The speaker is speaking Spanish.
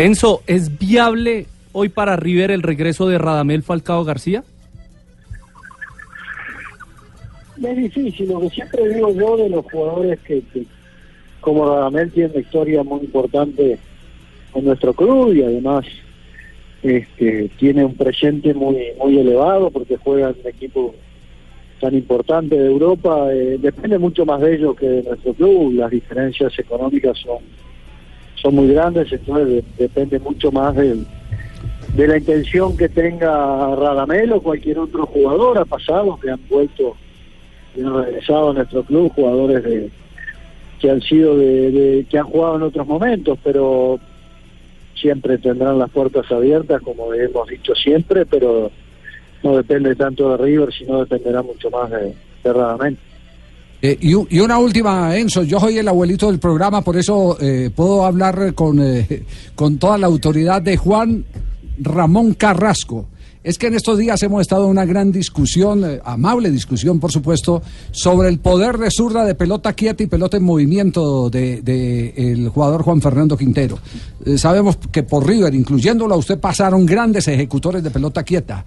Enzo, ¿es viable hoy para River el regreso de Radamel Falcao García? Es difícil, lo que siempre digo yo de los jugadores que, como Radamel tiene una historia muy importante en nuestro club y además este, tiene un presente muy muy elevado porque juega en un equipo tan importante de Europa, eh, depende mucho más de ellos que de nuestro club, las diferencias económicas son, son muy grandes, entonces depende mucho más de, de la intención que tenga Radamel o cualquier otro jugador, ha pasado que han vuelto y han regresado a nuestro club jugadores de que han sido de, que han jugado en otros momentos, pero siempre tendrán las puertas abiertas, como hemos dicho siempre, pero no depende tanto de River, sino dependerá mucho más de, de eh, y, una última, Enzo, yo soy el abuelito del programa, por eso eh, puedo hablar con, eh, con toda la autoridad de Juan Ramón Carrasco. Es que en estos días hemos estado en una gran discusión, amable discusión, por supuesto, sobre el poder de zurda de pelota quieta y pelota en movimiento del de, el jugador Juan Fernando Quintero. Sabemos que por River, incluyéndolo a usted, pasaron grandes ejecutores de pelota quieta.